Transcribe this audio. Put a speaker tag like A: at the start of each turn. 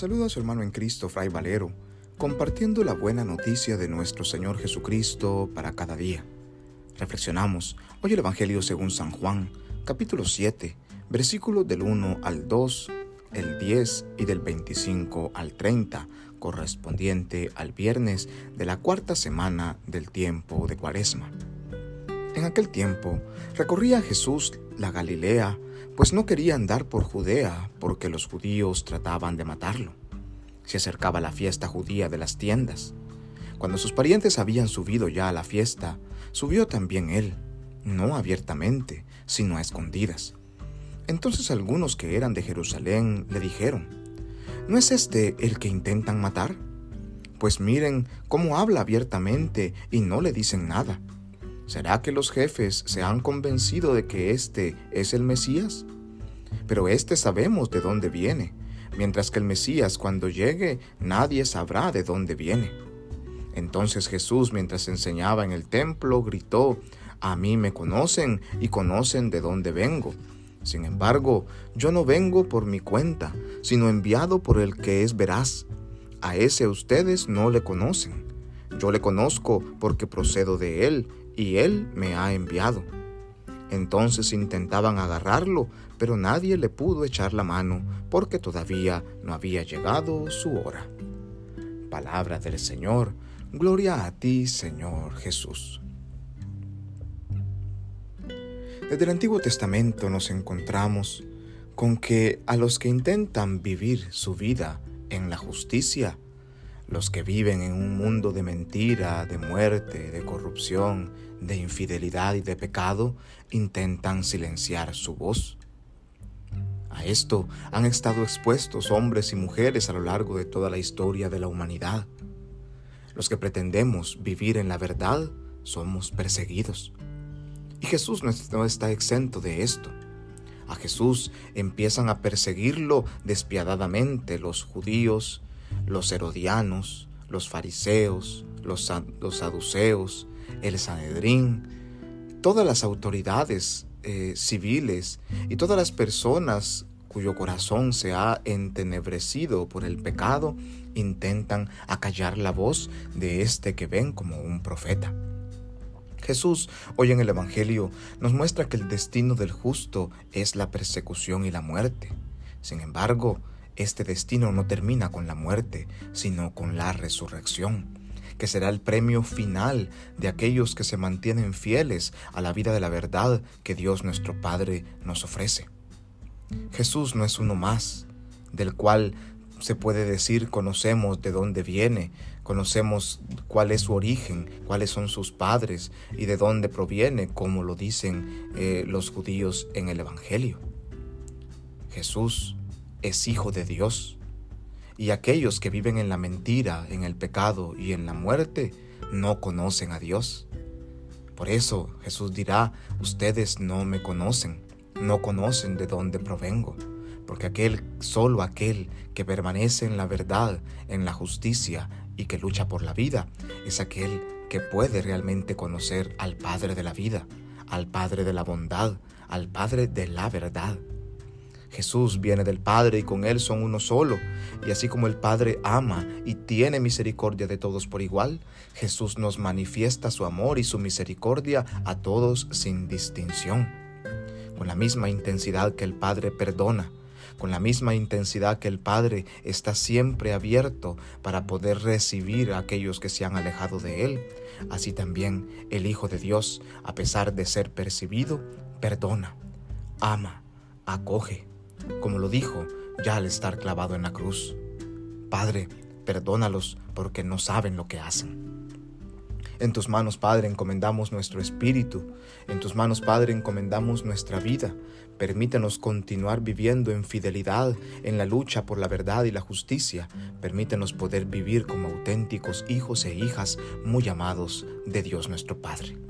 A: saluda a su hermano en Cristo, Fray Valero, compartiendo la buena noticia de nuestro Señor Jesucristo para cada día. Reflexionamos hoy el Evangelio según San Juan, capítulo 7, versículos del 1 al 2, el 10 y del 25 al 30, correspondiente al viernes de la cuarta semana del tiempo de Cuaresma. En aquel tiempo recorría Jesús la Galilea, pues no quería andar por Judea porque los judíos trataban de matarlo. Se acercaba la fiesta judía de las tiendas. Cuando sus parientes habían subido ya a la fiesta, subió también él, no abiertamente, sino a escondidas. Entonces algunos que eran de Jerusalén le dijeron, ¿no es este el que intentan matar? Pues miren cómo habla abiertamente y no le dicen nada. ¿Será que los jefes se han convencido de que este es el Mesías? Pero este sabemos de dónde viene, mientras que el Mesías cuando llegue nadie sabrá de dónde viene. Entonces Jesús, mientras enseñaba en el templo, gritó, A mí me conocen y conocen de dónde vengo. Sin embargo, yo no vengo por mi cuenta, sino enviado por el que es veraz. A ese ustedes no le conocen. Yo le conozco porque procedo de él y Él me ha enviado. Entonces intentaban agarrarlo, pero nadie le pudo echar la mano porque todavía no había llegado su hora. Palabra del Señor, gloria a ti, Señor Jesús. Desde el Antiguo Testamento nos encontramos con que a los que intentan vivir su vida en la justicia, los que viven en un mundo de mentira, de muerte, de corrupción, de infidelidad y de pecado, intentan silenciar su voz. A esto han estado expuestos hombres y mujeres a lo largo de toda la historia de la humanidad. Los que pretendemos vivir en la verdad somos perseguidos. Y Jesús no está exento de esto. A Jesús empiezan a perseguirlo despiadadamente los judíos, los herodianos, los fariseos, los, los saduceos, el Sanedrín, todas las autoridades eh, civiles y todas las personas cuyo corazón se ha entenebrecido por el pecado, intentan acallar la voz de este que ven como un profeta. Jesús, hoy en el Evangelio, nos muestra que el destino del justo es la persecución y la muerte. Sin embargo, este destino no termina con la muerte, sino con la resurrección, que será el premio final de aquellos que se mantienen fieles a la vida de la verdad que Dios nuestro Padre nos ofrece. Jesús no es uno más, del cual se puede decir conocemos de dónde viene, conocemos cuál es su origen, cuáles son sus padres y de dónde proviene, como lo dicen eh, los judíos en el Evangelio. Jesús es hijo de Dios. Y aquellos que viven en la mentira, en el pecado y en la muerte, no conocen a Dios. Por eso Jesús dirá, ustedes no me conocen, no conocen de dónde provengo, porque aquel, solo aquel que permanece en la verdad, en la justicia y que lucha por la vida, es aquel que puede realmente conocer al Padre de la vida, al Padre de la bondad, al Padre de la verdad. Jesús viene del Padre y con Él son uno solo. Y así como el Padre ama y tiene misericordia de todos por igual, Jesús nos manifiesta su amor y su misericordia a todos sin distinción. Con la misma intensidad que el Padre perdona, con la misma intensidad que el Padre está siempre abierto para poder recibir a aquellos que se han alejado de Él, así también el Hijo de Dios, a pesar de ser percibido, perdona, ama, acoge como lo dijo ya al estar clavado en la cruz. Padre, perdónalos porque no saben lo que hacen. En tus manos, Padre, encomendamos nuestro espíritu. En tus manos, Padre, encomendamos nuestra vida. Permítenos continuar viviendo en fidelidad, en la lucha por la verdad y la justicia. Permítenos poder vivir como auténticos hijos e hijas muy amados de Dios nuestro Padre.